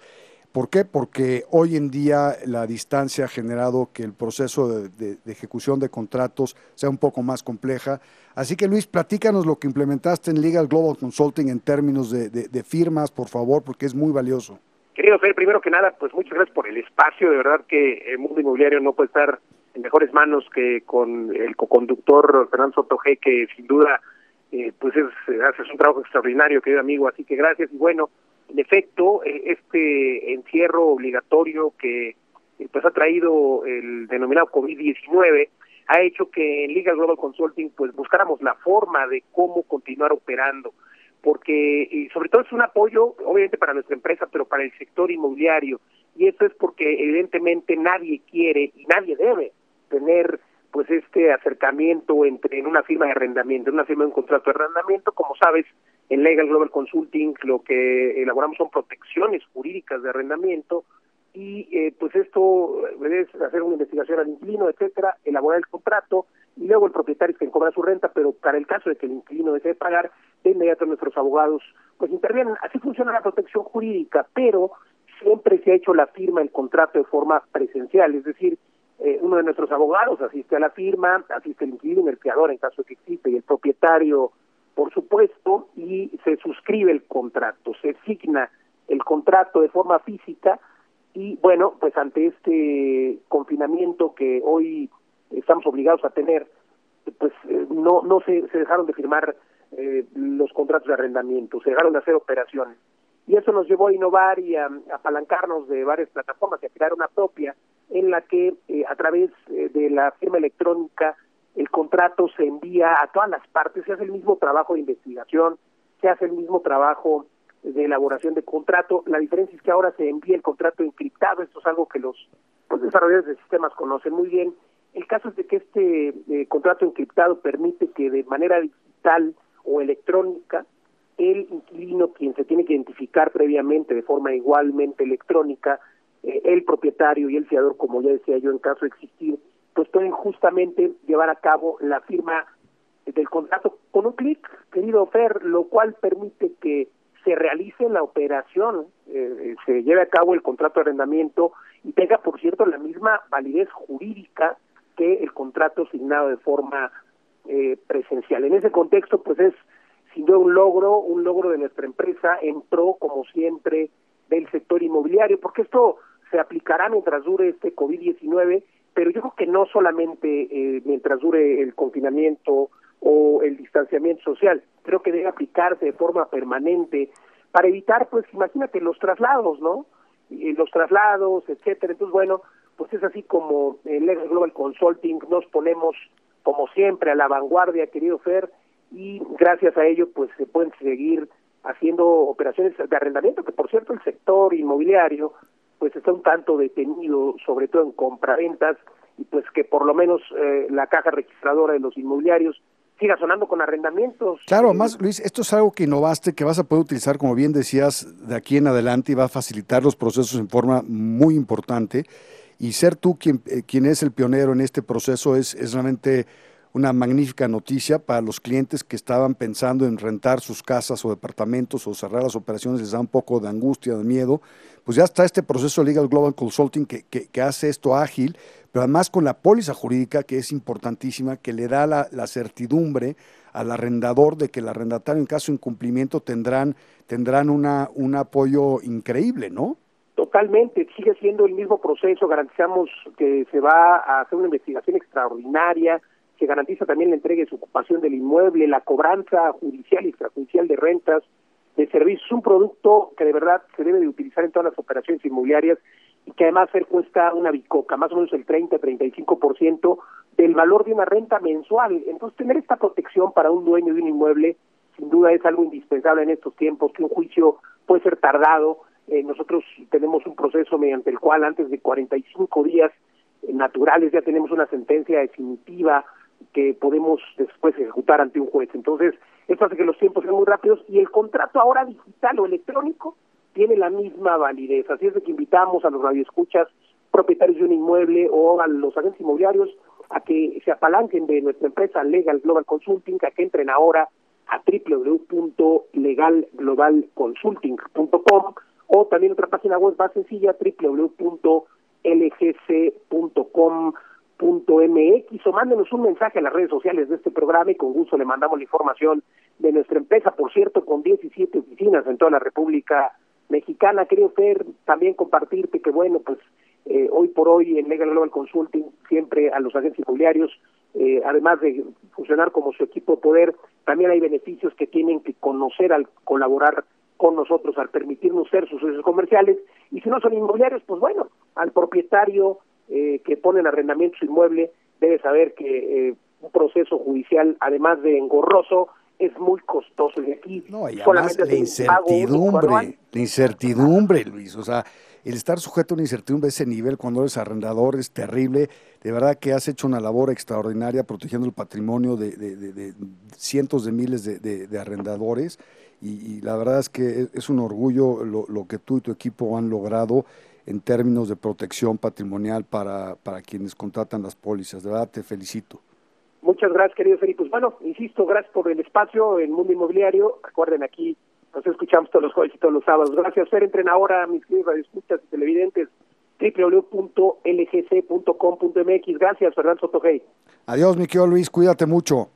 ¿Por qué? Porque hoy en día la distancia ha generado que el proceso de, ejecución de contratos sea un poco más compleja. Así que Luis, platícanos lo que implementaste en Legal Global Consulting en términos de, firmas, por favor, porque es muy valioso. Querido Fer, primero que nada, pues muchas gracias por el espacio. De verdad que el mundo inmobiliario no puede estar en mejores manos que con el coconductor Fernando Sotoje, que sin duda eh, pues es, haces un trabajo extraordinario, querido amigo, así que gracias. Y bueno, en efecto, eh, este encierro obligatorio que eh, pues ha traído el denominado COVID-19 ha hecho que en Liga Global Consulting pues buscáramos la forma de cómo continuar operando. Porque y sobre todo es un apoyo obviamente para nuestra empresa pero para el sector inmobiliario. Y eso es porque evidentemente nadie quiere y nadie debe tener pues este acercamiento entre en una firma de arrendamiento, en una firma de un contrato de arrendamiento, como sabes, en Legal Global Consulting lo que elaboramos son protecciones jurídicas de arrendamiento y eh, pues esto es hacer una investigación al inquilino, etcétera, elaborar el contrato y luego el propietario es quien cobra su renta, pero para el caso de que el inquilino desee pagar, de inmediato nuestros abogados pues intervienen. Así funciona la protección jurídica, pero siempre se ha hecho la firma, el contrato de forma presencial, es decir, eh, uno de nuestros abogados asiste a la firma, asiste el inquilino, el creador en caso de que existe, y el propietario, por supuesto, y se suscribe el contrato, se signa el contrato de forma física y bueno, pues ante este confinamiento que hoy estamos obligados a tener, pues eh, no, no se, dejaron de firmar eh, los contratos de arrendamiento, se dejaron de hacer operaciones. Y eso nos llevó a innovar y a, apalancarnos de varias plataformas y a crear una propia en la que eh, a través de la firma electrónica el contrato se envía a todas las partes, se hace el mismo trabajo de investigación, se hace el mismo trabajo de elaboración de contrato. La diferencia es que ahora se envía el contrato encriptado, esto es algo que los pues, desarrolladores de sistemas conocen muy bien. El caso es de que este eh, contrato encriptado permite que de manera digital o electrónica el inquilino, quien se tiene que identificar previamente de forma igualmente electrónica, eh, el propietario y el fiador, como ya decía yo, en caso de existir, pues pueden justamente llevar a cabo la firma del contrato con un clic, querido Fer, lo cual permite que se realice la operación, eh, se lleve a cabo el contrato de arrendamiento y tenga, por cierto, la misma validez jurídica que el contrato asignado de forma eh, presencial. En ese contexto, pues es sin duda un logro, un logro de nuestra empresa en pro, como siempre, del sector inmobiliario, porque esto se aplicará mientras dure este COVID-19, pero yo creo que no solamente eh, mientras dure el confinamiento o el distanciamiento social. Creo que debe aplicarse de forma permanente para evitar, pues imagínate, los traslados, ¿no? Y los traslados, etcétera. Entonces, bueno, pues es así como en Legal Global Consulting nos ponemos, como siempre, a la vanguardia, querido Fer, y gracias a ello, pues se pueden seguir haciendo operaciones de arrendamiento, que por cierto el sector inmobiliario, pues está un tanto detenido, sobre todo en compraventas, y pues que por lo menos eh, la caja registradora de los inmobiliarios siga sonando con arrendamientos. Claro, más Luis, esto es algo que innovaste, que vas a poder utilizar, como bien decías, de aquí en adelante y va a facilitar los procesos en forma muy importante. Y ser tú quien, eh, quien es el pionero en este proceso es, es realmente una magnífica noticia para los clientes que estaban pensando en rentar sus casas o departamentos o cerrar las operaciones, les da un poco de angustia, de miedo. Pues ya está este proceso Legal Global Consulting que, que, hace esto ágil, pero además con la póliza jurídica que es importantísima, que le da la, la certidumbre al arrendador de que el arrendatario en caso de incumplimiento tendrán, tendrán una, un apoyo increíble, ¿no? Totalmente, sigue siendo el mismo proceso, garantizamos que se va a hacer una investigación extraordinaria, que garantiza también la entrega y su ocupación del inmueble, la cobranza judicial y extrajudicial de rentas, de servicios, un producto que de verdad se debe de utilizar en todas las operaciones inmobiliarias y que además ser cuesta una bicoca, más o menos el 30-35% del valor de una renta mensual. Entonces, tener esta protección para un dueño de un inmueble, sin duda es algo indispensable en estos tiempos, que un juicio puede ser tardado. Eh, nosotros tenemos un proceso mediante el cual antes de 45 días eh, naturales ya tenemos una sentencia definitiva que podemos después ejecutar ante un juez. Entonces, esto hace que los tiempos sean muy rápidos y el contrato ahora digital o electrónico tiene la misma validez. Así es de que invitamos a los radioescuchas, propietarios de un inmueble o a los agentes inmobiliarios a que se apalanquen de nuestra empresa Legal Global Consulting, a que entren ahora a www.legalglobalconsulting.com o también otra página web más sencilla www.lgc.com mx o mándenos un mensaje a las redes sociales de este programa y con gusto le mandamos la información de nuestra empresa, por cierto, con 17 oficinas en toda la República Mexicana. Quería usted también compartirte que, bueno, pues eh, hoy por hoy en Legal Global Consulting, siempre a los agentes inmobiliarios, eh, además de funcionar como su equipo de poder, también hay beneficios que tienen que conocer al colaborar con nosotros, al permitirnos ser sus socios comerciales. Y si no son inmobiliarios, pues bueno, al propietario eh, que pone en arrendamiento su inmueble debe saber que eh, un proceso judicial, además de engorroso, es muy costoso. Y aquí no, y además la incertidumbre, la incertidumbre, Luis, o sea, el estar sujeto a una incertidumbre de ese nivel cuando eres arrendador es terrible. De verdad que has hecho una labor extraordinaria protegiendo el patrimonio de, cientos de miles de, arrendadores. Y, la verdad es que es un orgullo lo, lo que tú y tu equipo han logrado en términos de protección patrimonial para, para quienes contratan las pólizas. De verdad, te felicito. Muchas gracias, querido Felipe. Pues bueno, insisto, gracias por el espacio en Mundo Inmobiliario. Recuerden, aquí nos escuchamos todos los jueves y todos los sábados. Gracias, Fer. Entren ahora a mis queridos radioescuchas y televidentes www.lgc.com.mx. Gracias, Fernando Sotogey. Adiós, mi querido Luis. Cuídate mucho.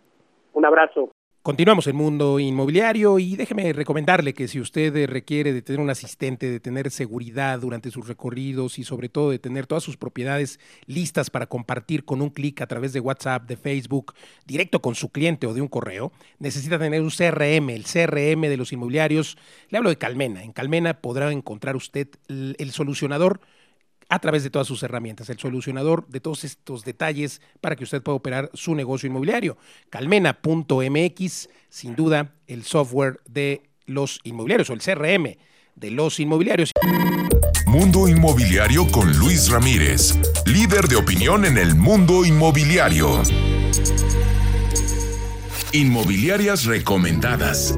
Un abrazo. Continuamos en Mundo Inmobiliario y déjeme recomendarle que si usted requiere de tener un asistente, de tener seguridad durante sus recorridos y sobre todo de tener todas sus propiedades listas para compartir con un clic a través de WhatsApp, de Facebook, directo con su cliente o de un correo, necesita tener un CRM, el CRM de los inmobiliarios. Le hablo de Calmena. En Calmena podrá encontrar usted el solucionador a través de todas sus herramientas, el solucionador de todos estos detalles para que usted pueda operar su negocio inmobiliario. Calmena.mx, sin duda, el software de los inmobiliarios o el CRM de los inmobiliarios. Mundo Inmobiliario con Luis Ramírez, líder de opinión en el mundo inmobiliario. Inmobiliarias recomendadas.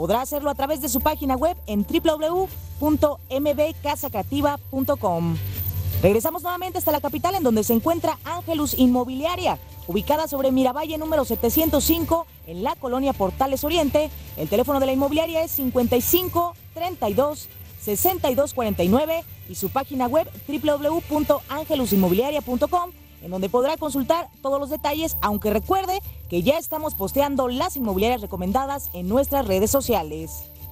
podrá hacerlo a través de su página web en www.mbcasacreativa.com. Regresamos nuevamente hasta la capital en donde se encuentra Ángelus Inmobiliaria, ubicada sobre Miravalle número 705 en la colonia Portales Oriente. El teléfono de la inmobiliaria es 55 32 62 49 y su página web www.angelusinmobiliaria.com en donde podrá consultar todos los detalles, aunque recuerde que ya estamos posteando las inmobiliarias recomendadas en nuestras redes sociales.